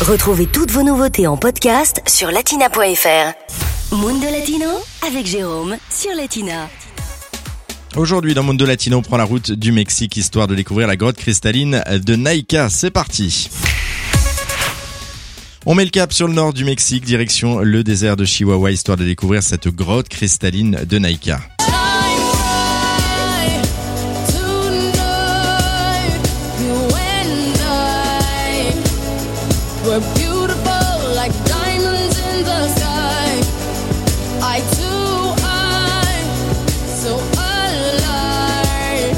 Retrouvez toutes vos nouveautés en podcast sur latina.fr. Mundo Latino avec Jérôme sur Latina. Aujourd'hui, dans Mundo Latino, on prend la route du Mexique histoire de découvrir la grotte cristalline de Naïka. C'est parti. On met le cap sur le nord du Mexique, direction le désert de Chihuahua, histoire de découvrir cette grotte cristalline de Naïka. Like diamonds in the sky. So alive.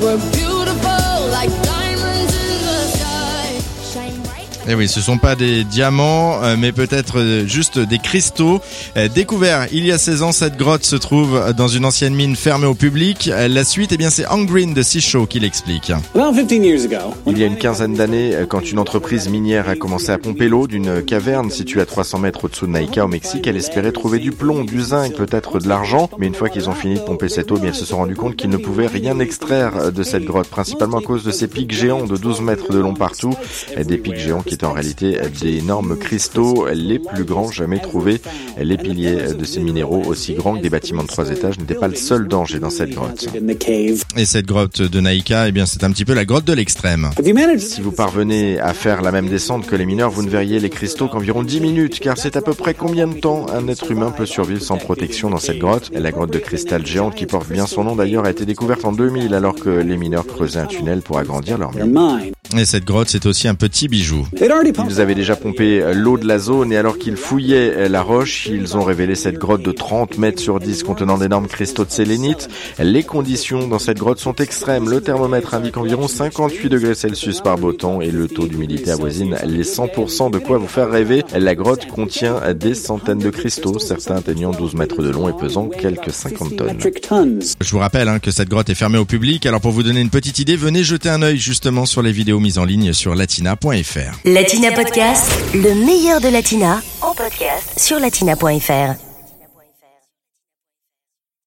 We're Bright. Eh oui, ce sont pas des diamants, euh, mais peut-être euh, juste des cristaux. Euh, Découvert il y a 16 ans, cette grotte se trouve dans une ancienne mine fermée au public. La suite, eh bien, c'est Green de Seashow qui l'explique. About 15 years ago, Il y a une quinzaine d'années, quand une entreprise minière a commencé à pomper l'eau d'une caverne située à 300 mètres au-dessous de Naïka au Mexique, elle espérait trouver du plomb, du zinc, peut-être de l'argent. Mais une fois qu'ils ont fini de pomper cette eau, eh bien, ils se sont rendus compte qu'ils ne pouvaient rien extraire de cette grotte, principalement à cause de ces pics géants de 12 mètres de long partout. Des pics géants qui étaient en réalité d'énormes cristaux, les plus grands jamais trouvés. Les piliers de ces minéraux, aussi grands que des bâtiments de trois étages, n'étaient pas le seul danger dans cette grotte. Et cette grotte de Naïka, eh bien, c'est un petit peu la grotte de l'extrême. Si vous parvenez à faire la même descente que les mineurs, vous ne verriez les cristaux qu'environ 10 minutes, car c'est à peu près combien de temps un être humain peut survivre sans protection dans cette grotte? La grotte de cristal géante, qui porte bien son nom d'ailleurs, a été découverte en 2000 alors que les mineurs creusaient un tunnel pour agrandir leur mine. Et cette grotte, c'est aussi un petit bijou. They'd already pumped. Ils avaient déjà pompé l'eau de la zone et alors qu'ils fouillaient la roche, ils ont révélé cette grotte de 30 mètres sur 10 contenant d'énormes cristaux de sélénite. Les conditions dans cette grotte sont extrêmes. Le thermomètre indique environ 58 degrés Celsius par beau temps et le taux d'humidité avoisine les 100% de quoi vous faire rêver. La grotte contient des centaines de cristaux, certains atteignant 12 mètres de long et pesant quelques 50 tonnes. Je vous rappelle hein, que cette grotte est fermée au public, alors pour vous donner une petite idée, venez jeter un œil justement sur les vidéos mises en ligne sur latina.fr. Latina Podcast, le meilleur de Latina en podcast sur latina.fr.